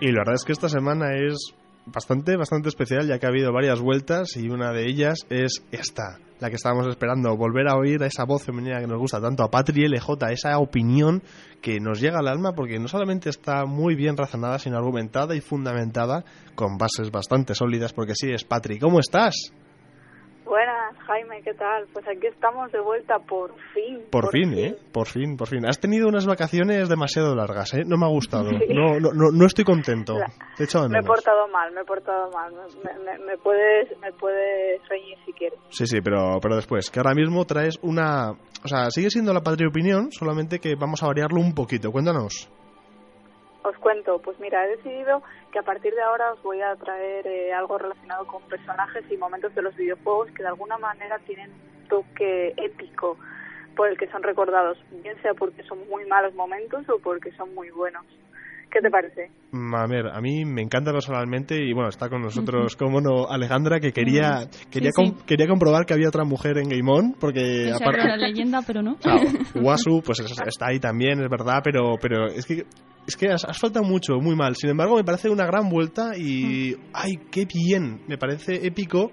Y la verdad es que esta semana es bastante, bastante especial, ya que ha habido varias vueltas y una de ellas es esta, la que estábamos esperando, volver a oír a esa voz femenina que nos gusta tanto, a Patri LJ, esa opinión que nos llega al alma porque no solamente está muy bien razonada, sino argumentada y fundamentada con bases bastante sólidas, porque sí, es Patri. ¿Cómo estás? Buenas, Jaime, ¿qué tal? Pues aquí estamos de vuelta por fin. Por, fin, ¿eh? Por fin, por fin. Has tenido unas vacaciones demasiado largas, ¿eh? No me ha gustado. No, no, no, no, estoy contento. Te he de Me he portado mal, me he portado mal. Me, me, me puedes, me puedes reñir si quieres. Sí, sí, pero, pero después, que ahora mismo traes una... O sea, sigue siendo la Patri Opinión, solamente que vamos a variarlo un poquito. Cuéntanos. Os cuento, pues mira, he decidido que a partir de ahora os voy a traer eh, algo relacionado con personajes y momentos de los videojuegos que de alguna manera tienen un toque épico por el que son recordados, bien sea porque son muy malos momentos o porque son muy buenos. ¿Qué te parece? Mm, A ver, a mí me encanta personalmente y bueno, está con nosotros, como no, Alejandra, que quería quería, Sí, sí. com- quería comprobar que había otra mujer en Game On, porque era la leyenda, pero no. Claro, Wasu, pues es- está ahí también, es verdad, pero, pero es que es que has, has faltado mucho, muy mal. Sin embargo, me parece una gran vuelta y ¡ay, qué bien! Me parece épico.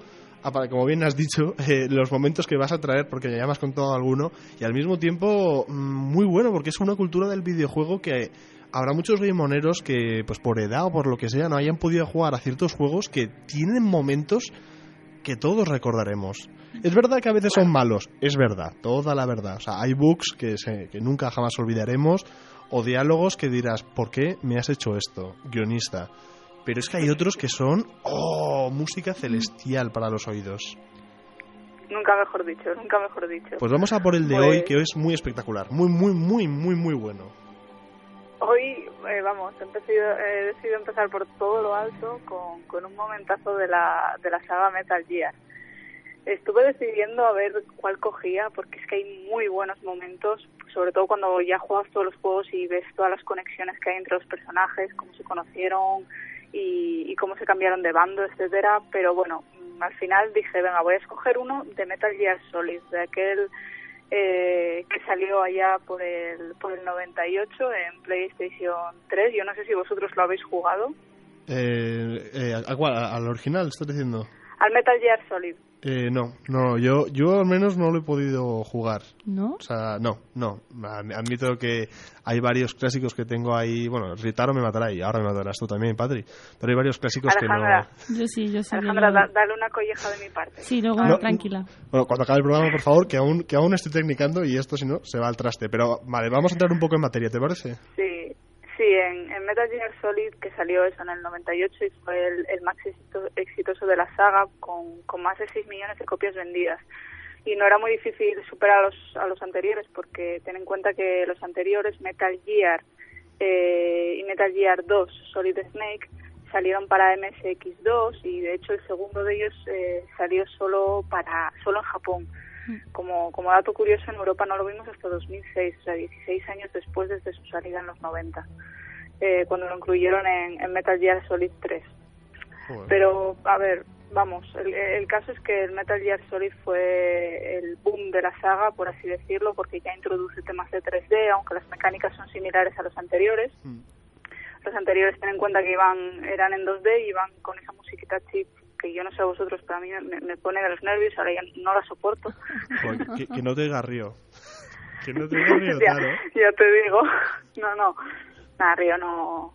Como bien has dicho, eh, los momentos que vas a traer, porque ya me has contado alguno, y al mismo tiempo mm, muy bueno, porque es una cultura del videojuego que habrá muchos gamoneros que, pues por edad o por lo que sea, no hayan podido jugar a ciertos juegos que tienen momentos que todos recordaremos. Es verdad que a veces son malos, es verdad, toda la verdad. O sea, hay bugs que, se- que nunca jamás olvidaremos o diálogos que dirás, ¿por qué me has hecho esto, guionista? Pero es que hay otros que son, oh, música celestial para los oídos. Nunca mejor dicho, nunca mejor dicho. Pues vamos a por el de Pues- hoy, que es muy espectacular, muy, muy, muy, muy, muy bueno. Vamos, he, decidido empezar por todo lo alto con, con un momentazo de la, de la saga Metal Gear. Estuve decidiendo a ver cuál cogía porque es que hay muy buenos momentos, sobre todo cuando ya juegas todos los juegos y ves todas las conexiones que hay entre los personajes, cómo se conocieron y, y cómo se cambiaron de bando, etcétera. Pero bueno, al final dije, venga, voy a escoger uno de Metal Gear Solid, de aquel eh, que salió allá por el, por el 98 en PlayStation 3. Yo no sé si vosotros lo habéis jugado. Eh, eh, ¿a cuál? ¿Al original estás diciendo? Al Metal Gear Solid. Eh, no, no, yo, yo al menos no lo he podido jugar. ¿No? O sea, no, no. Ad- Admito que hay varios clásicos que tengo ahí. Bueno, Ritaro me matará y ahora me matarás tú también, Patri. Pero hay varios clásicos que no. Yo sí, yo sí. Alejandra, dale una colleja de mi parte. Sí, luego No. tranquila. Bueno, cuando acabe el programa, por favor, que aún, que aún estoy tecnicando y esto, si no, se va al traste. Pero vale, vamos a entrar un poco en materia, ¿te parece? Sí, sí en, en Metal Gear Solid, que salió eso en el 98 y fue el, el más exito- exitoso de la saga, con, con más de 6 millones de copias vendidas. Y no era muy difícil superar a los, a los anteriores, porque ten en cuenta que los anteriores, Metal Gear eh, y Metal Gear 2, Solid Snake, salieron para MSX2 y de hecho el segundo de ellos eh, salió solo para solo en Japón. Como, como dato curioso, en Europa no lo vimos hasta 2006, o sea, 16 años después desde su salida en los 90, eh, cuando lo incluyeron en, en Metal Gear Solid 3. Joder. Pero, a ver, vamos, el, el caso es que el Metal Gear Solid fue el boom de la saga, por así decirlo, porque ya introduce temas de 3D, aunque las mecánicas son similares a los anteriores. Mm. Los anteriores, ten en cuenta que iban eran en 2D y iban con esa musiquita chip que yo no sé a vosotros, pero a mí me, me pone de los nervios, ahora ya no la soporto. Joder, que, que no te diga río. Que no te diga río, ya, claro. ya te digo. No, no. Nada, Río no.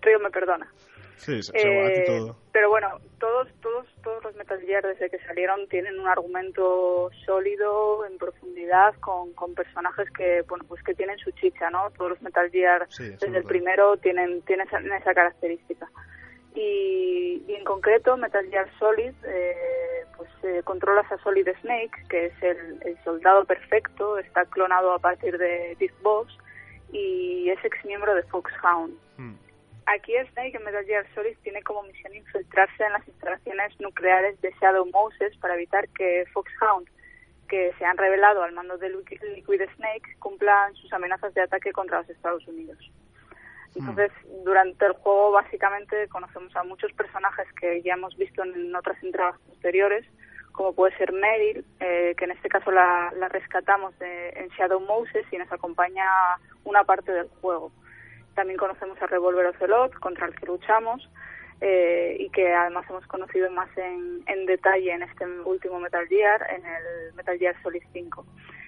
Río me perdona. Sí, se, a ti Eh, todo. Pero bueno, todos, todos, todos los Metal Gear desde que salieron tienen un argumento sólido, en profundidad, con, con personajes que, bueno, pues que tienen su chicha, ¿no? Todos los Metal Gear Sí, desde el primero tienen, tienen esa, esa característica. Y, y en concreto Metal Gear Solid, eh, pues eh, controlas a Solid Snake, que es el, soldado perfecto, está clonado a partir de Big Boss y es ex miembro de Foxhound. Hmm. Aquí Snake en Metal Gear Solid tiene como misión infiltrarse en las instalaciones nucleares de Shadow Moses para evitar que Foxhound, que se han revelado al mando de Liquid Snake, cumplan sus amenazas de ataque contra los Estados Unidos. Entonces, durante el juego básicamente conocemos a muchos personajes que ya hemos visto en otras entregas posteriores, como puede ser Meryl, eh, que en este caso la, rescatamos en Shadow Moses y nos acompaña una parte del juego. También conocemos a Revolver Ocelot, contra el que luchamos, eh, y que además hemos conocido más en, en detalle en este último Metal Gear, en el Metal Gear Solid 5.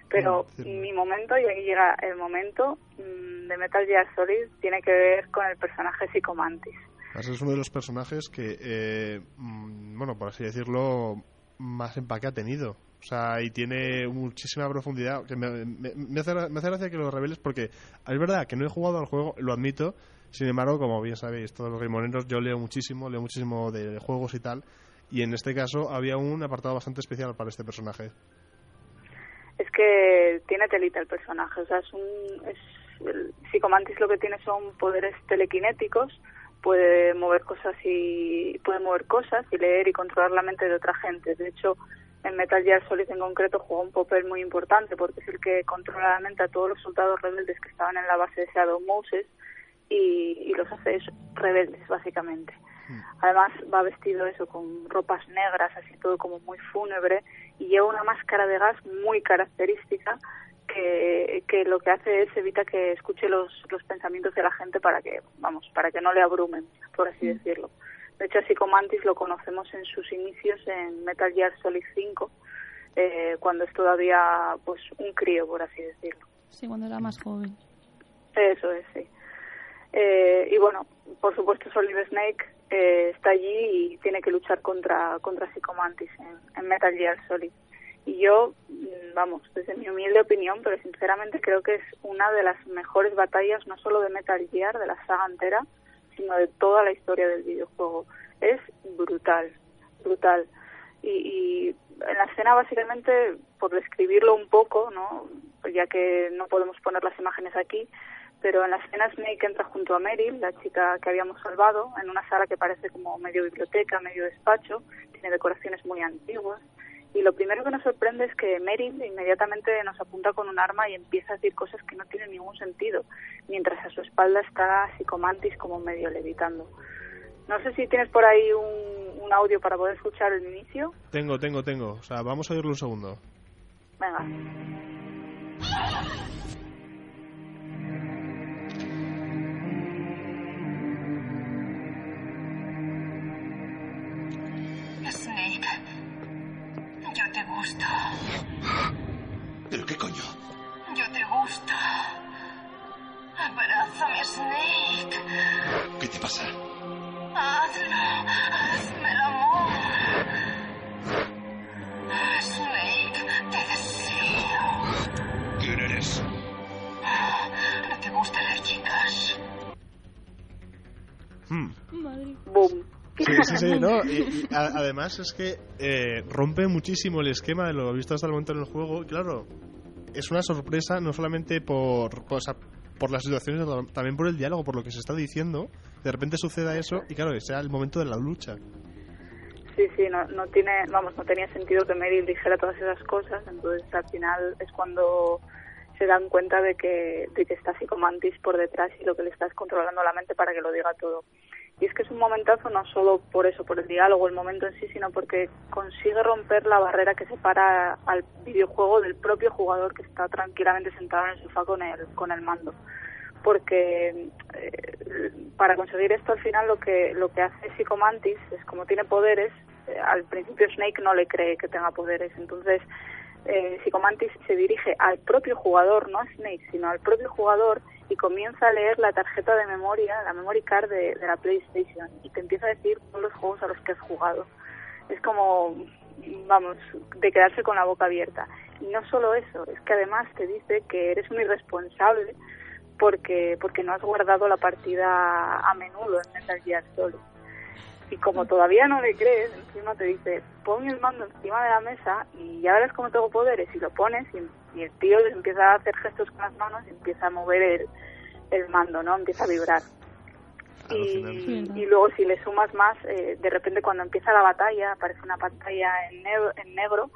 Pero mi momento, y ahí llega el momento mm, de Metal Gear Solid, tiene que ver con el personaje Psychomantis. Es uno de los personajes que, eh, mm, bueno, por así decirlo, más empaque ha tenido. O sea, y tiene muchísima profundidad. Que me, hace, me hace gracia que lo reveles porque es verdad que no he jugado al juego, lo admito. Sin embargo, como bien sabéis, todos los gamoneros, yo leo muchísimo, leo muchísimo de juegos y tal. Y en este caso había un apartado bastante especial para este personaje es que tiene telita el personaje, o sea, es un es, el psicomantis lo que tiene son poderes telequinéticos, puede mover cosas y puede mover cosas y leer y controlar la mente de otra gente. De hecho, en Metal Gear Solid en concreto juega un papel muy importante porque es el que controla la mente a todos los soldados rebeldes que estaban en la base de Shadow Moses y, y los hace rebeldes básicamente. Mm. Además va vestido eso con ropas negras, así todo como muy fúnebre y lleva una máscara de gas muy característica que, que lo que hace es evita que escuche los, los pensamientos de la gente para que, vamos, para que no le abrumen, por así mm. decirlo. De hecho, así como lo conocemos en sus inicios en Metal Gear Solid 5, eh, cuando es todavía pues un crío, por así decirlo. Sí, cuando era más joven. Eso es, sí. Eh, y bueno, por supuesto Solid Snake eh, está allí y tiene que luchar contra contra Psychomantis en, en Metal Gear Solid. Y yo, mm, vamos, desde mi humilde opinión, pero sinceramente creo que es una de las mejores batallas, no solo de Metal Gear, de la saga entera, sino de toda la historia del videojuego. Es brutal, brutal. Y, y en la escena, básicamente, por describirlo un poco, ¿no? ya que no podemos poner las imágenes aquí, pero en la escena Snake entra junto a Meryl, la chica que habíamos salvado, en una sala que parece como medio biblioteca, medio despacho, tiene decoraciones muy antiguas. Y lo primero que nos sorprende es que Meryl inmediatamente nos apunta con un arma y empieza a decir cosas que no tienen ningún sentido, mientras a su espalda está Psicomantis como medio levitando. No sé si tienes por ahí un, un audio para poder escuchar el inicio. Tengo, tengo, tengo. O sea, vamos a oírlo un segundo. Venga. Gusto. ¿Pero qué coño? Yo te gusto. Abrázame, Snake. ¿Qué te pasa? Hazlo. Hazme el amor. Snake, te deseo. ¿Quién eres? No te gustan las chicas. Hmm. Madre. Boom. Sí, sí, sí, ¿no? Y, además es que eh, rompe muchísimo el esquema de lo visto hasta el momento en el juego. Y claro, es una sorpresa no solamente por, por, por las situaciones, sino también por el diálogo, por lo que se está diciendo. De repente suceda eso y claro, sea el momento de la lucha. Sí, sí, no, no tiene, vamos, no tenía sentido que Meryl dijera todas esas cosas, entonces al final es cuando se dan cuenta de que, de que está Psicomantis por detrás y lo que le está es controlando la mente para que lo diga todo. Y es que es un momentazo no solo por eso, por el diálogo, el momento en sí, sino porque consigue romper la barrera que separa al videojuego del propio jugador que está tranquilamente sentado en el sofá con el, con el mando. Porque eh, para conseguir esto al final lo que, lo que hace Psychomantis es como tiene poderes, eh, al principio Snake no le cree que tenga poderes, entonces eh, Psychomantis se dirige al propio jugador, no a Snake, sino al propio jugador y comienza a leer la tarjeta de memoria, la memory card de, la PlayStation y te empieza a decir todos los juegos a los que has jugado. Es como, vamos, de quedarse con la boca abierta. Y no solo eso, es que además te dice que eres un irresponsable porque porque no has guardado la partida a menudo en Metal Gear Solid. Y como todavía no le crees, encima te dice, pon el mando encima de la mesa y ya verás cómo tengo poderes. Y lo pones y, y el tío empieza a hacer gestos con las manos y empieza a mover el, el mando, ¿no? Empieza a vibrar. Y, y luego si le sumas más, eh, de repente cuando empieza la batalla aparece una pantalla en negro, en negro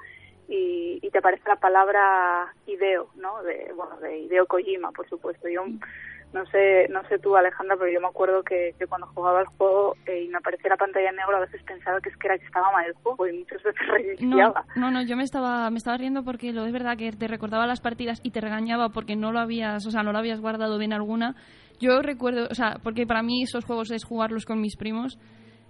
y, y te aparece la palabra Hideo, ¿no? De, bueno, de Hideo Kojima, por supuesto. Yo no sé, no sé tú Alejandra, pero yo me acuerdo que, que cuando jugaba el juego eh, y me aparecía la pantalla en negro a veces pensaba que es que era que estaba mal el juego y muchas veces No, reiniciaba. no, no, yo me estaba, me estaba riendo porque lo es verdad que te recordaba las partidas y te regañaba porque no lo habías, o sea, no lo habías guardado bien alguna. Yo recuerdo, o sea, porque para mí esos juegos es jugarlos con mis primos.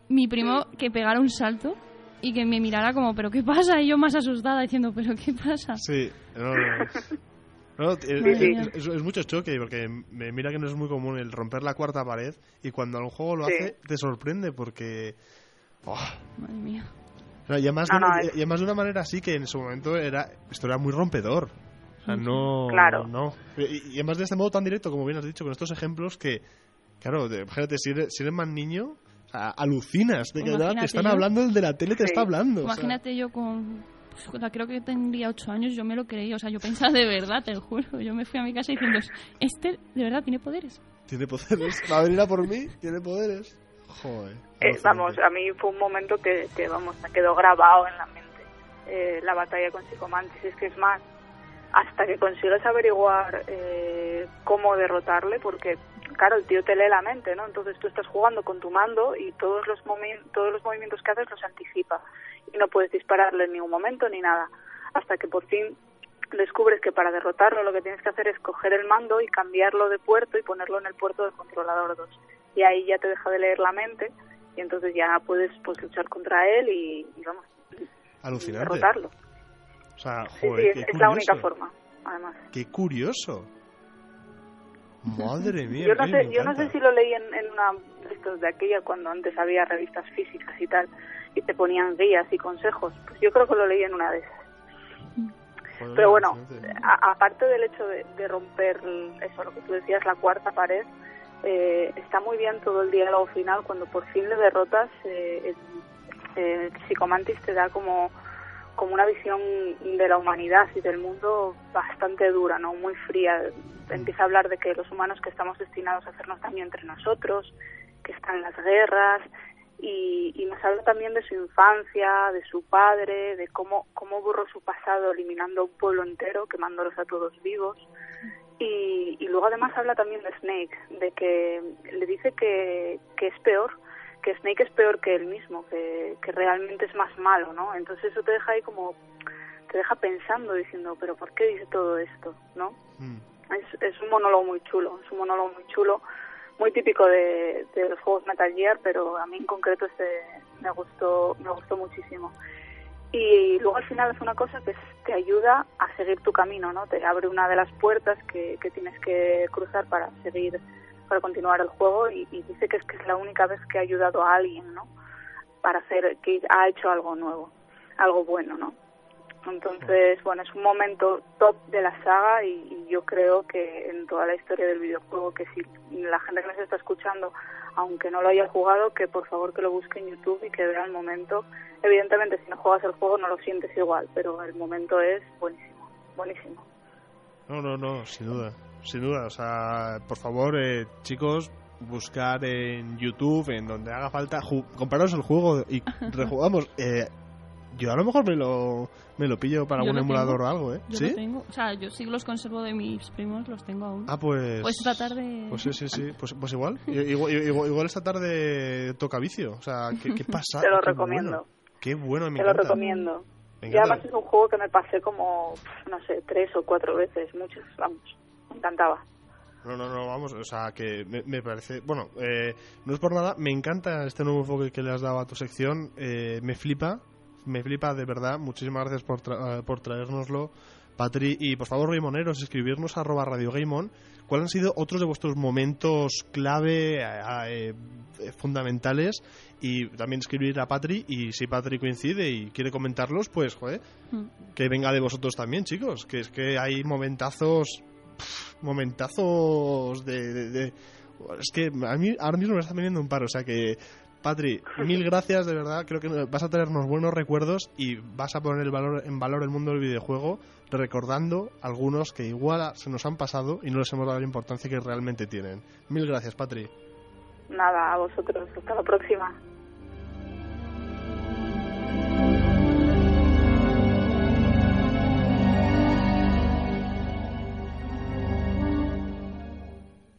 Mi primo que pegara un salto y que me mirara como, ¿pero qué pasa? Y yo más asustada diciendo, ¿pero qué pasa? Sí, no, no, no, es, Sí. es- es mucho choque porque me- mira que no es muy común el romper la cuarta pared y cuando un juego lo Sí. hace te sorprende porque oh, Madre mía. no, y, además No, de, no, una- es- y además de una manera así que en su momento era esto era muy rompedor o sea no Claro. no y, y además de este modo tan directo como bien has dicho con estos ejemplos que claro de- imagínate si eres, si eres más niño o sea, alucinas de que Imagínate te están yo. hablando el de la tele te Sí. está hablando o sea. Imagínate yo con... pues, la- creo que tendría ocho años, yo me lo creí, o sea, yo pensaba de verdad, te lo juro. Yo me fui a mi casa diciendo, este de verdad tiene poderes. tiene poderes va a venir a por mí tiene poderes joder Eh, vamos, a mí fue un momento que, que, vamos, me quedó grabado en la mente eh, la batalla con Psicomantis. Es que es más, hasta que consigues averiguar eh, cómo derrotarle, porque claro, el tío te lee la mente, ¿no? Entonces tú estás jugando con tu mando y todos los, movi- todos los movimientos que haces los anticipa y no puedes dispararle en ningún momento ni nada. Hasta que por fin descubres que para derrotarlo lo que tienes que hacer es coger el mando y cambiarlo de puerto y ponerlo en el puerto del controlador 2. Y ahí ya te deja de leer la mente y entonces ya puedes pues luchar contra él y, y vamos, y alucinante derrotarlo. Sea Sí, joder sí, qué es, es la única forma, además. Qué curioso. Madre mía. Yo no sé, yo no sé si lo leí en, en una de estos de aquella cuando antes había revistas físicas y tal y te ponían guías y consejos. Pues yo creo que lo leí en una de esas. Joder, Pero bueno, a- aparte del hecho de, de romper eso, lo que tú decías, la cuarta pared, eh, está muy bien todo el diálogo final cuando por fin le derrotas. Eh, el, el Psicomantis te da como como una visión de la humanidad y del mundo bastante dura, no muy fría. Empieza a hablar de que los humanos que estamos destinados a hacernos daño entre nosotros, que están las guerras y, y nos habla también de su infancia, de su padre, de cómo cómo borró su pasado eliminando un pueblo entero, quemándolos a todos vivos. Y, y luego además habla también de Snake, de que le dice que, que es peor, que Snake es peor que él mismo, que, que realmente es más malo, ¿no? Entonces eso te deja ahí como, te deja pensando, diciendo, pero ¿por qué dice todo esto, no? Mm. Es, es un monólogo muy chulo, es un monólogo muy chulo, muy típico de, de los juegos Metal Gear, pero a mí en concreto este me gustó, me gustó muchísimo. Y luego al final hace una cosa que es, te ayuda a seguir tu camino, ¿no? Te abre una de las puertas que, que tienes que cruzar para seguir, para continuar el juego y, y dice que es que es la única vez que ha ayudado a alguien, ¿no? Para hacer, que ha hecho algo nuevo, algo bueno, ¿no? Entonces, bueno, es un momento top de la saga y, y yo creo que en toda la historia del videojuego, que si la gente que nos está escuchando, aunque no lo haya jugado, que por favor que lo busque en YouTube y que vea el momento. Evidentemente, si no juegas el juego no lo sientes igual, pero el momento es buenísimo, buenísimo. No, no, no, sin duda. Sin duda. O sea, por favor, eh, chicos, buscar en YouTube, en donde haga falta, compraros el juego y rejugamos. Eh, yo a lo mejor me lo, me lo pillo para Yo algún emulador tengo. o algo, ¿eh? Yo ¿Sí? lo tengo. O sea, yo sí los conservo de mis primos, los tengo aún. Ah, pues. Pues esta tarde- Pues sí, sí, sí. Pues, pues igual. Igual, igual. igual esta tarde toca vicio. O sea, ¿qué, qué pasa? Te lo Qué recomiendo. bueno. Qué bueno, me Te lo encanta. recomiendo. Y además es un juego que me pasé como, no sé, tres o cuatro veces, muchas, vamos, me encantaba. No, no, no, vamos, o sea, que me, me parece... Bueno, eh, no es por nada, me encanta este nuevo enfoque que le has dado a tu sección, eh, me flipa, me flipa de verdad, muchísimas gracias por, tra- eh, por traérnoslo, Patri, y por favor, Raimoneros, escribirnos a arroba Radio Gameon, cuáles han sido otros de vuestros momentos clave, eh, eh, fundamentales, y también escribir a Patri, y si Patri coincide y quiere comentarlos, pues, joder, Mm. que venga de vosotros también, chicos, que es que hay momentazos pff, momentazos de, de- de- es que a mí ahora mismo me está viniendo un paro o sea que Patri, mil gracias, de verdad. Creo que vas a tenernos buenos recuerdos y vas a poner el valor, en valor el mundo del videojuego, recordando algunos que igual se nos han pasado y no les hemos dado la importancia que realmente tienen. Mil gracias, Patri. Nada, a vosotros. Hasta la próxima.